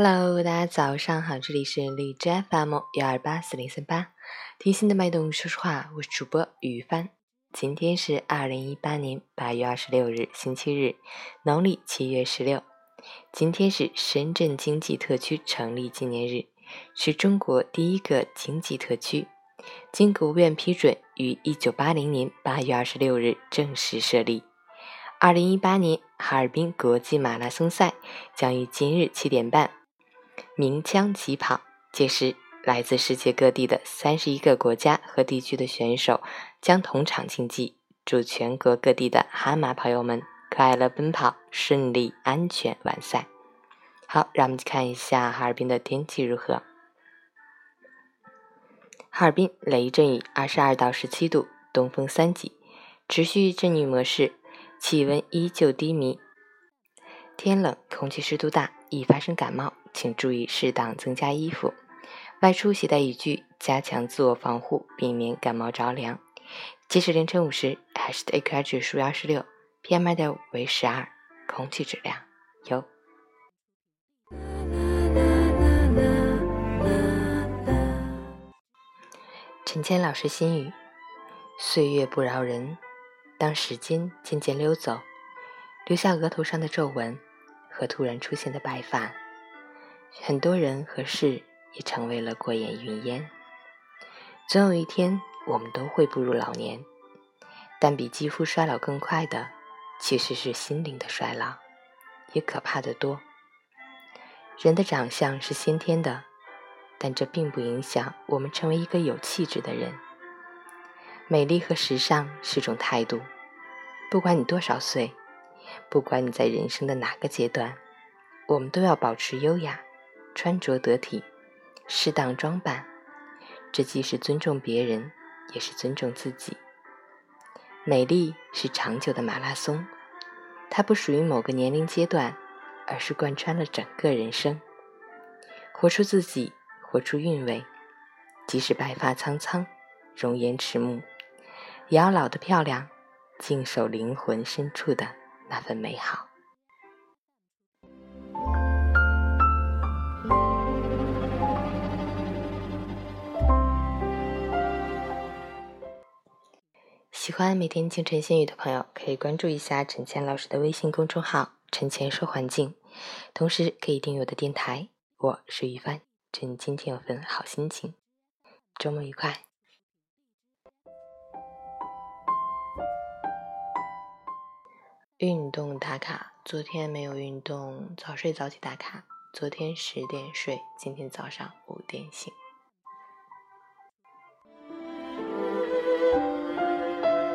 Hello，大家早上好，这里是荔枝 FM 幺二八四零三八，听心的脉动，说实话，我是主播雨帆。今天是二零一八年八月二十六日，星期日，农历七月十六。今天是深圳经济特区成立纪念日，是中国第一个经济特区，经国务院批准，于一九八零年八月二十六日正式设立。二零一八年哈尔滨国际马拉松赛将于今日七点半。鸣枪起跑，届时来自世界各地的三十一个国家和地区的选手将同场竞技。祝全国各地的哈马朋友们快乐奔跑，顺利安全完赛。好，让我们去看一下哈尔滨的天气如何。哈尔滨雷阵雨，二十二到十七度，东风三级，持续阵雨模式，气温依旧低迷，天冷，空气湿度大，易发生感冒。请注意适当增加衣服，外出携带雨具，加强自我防护，避免感冒着凉。截止凌晨五时，还是的 AQI 指数幺十六，PM 二点五为十二，空气质量优。陈谦老师心语：岁月不饶人，当时间渐渐溜走，留下额头上的皱纹和突然出现的白发。很多人和事也成为了过眼云烟。总有一天，我们都会步入老年，但比肌肤衰老更快的，其实是心灵的衰老，也可怕的多。人的长相是先天的，但这并不影响我们成为一个有气质的人。美丽和时尚是种态度，不管你多少岁，不管你在人生的哪个阶段，我们都要保持优雅。穿着得体，适当装扮，这既是尊重别人，也是尊重自己。美丽是长久的马拉松，它不属于某个年龄阶段，而是贯穿了整个人生。活出自己，活出韵味，即使白发苍苍，容颜迟暮，也要老得漂亮，静守灵魂深处的那份美好。喜欢每天清晨心语的朋友，可以关注一下陈倩老师的微信公众号“陈倩说环境”，同时可以订阅我的电台。我是于帆，祝你今天有份好心情，周末愉快。运动打卡，昨天没有运动，早睡早起打卡。昨天十点睡，今天早上五点醒。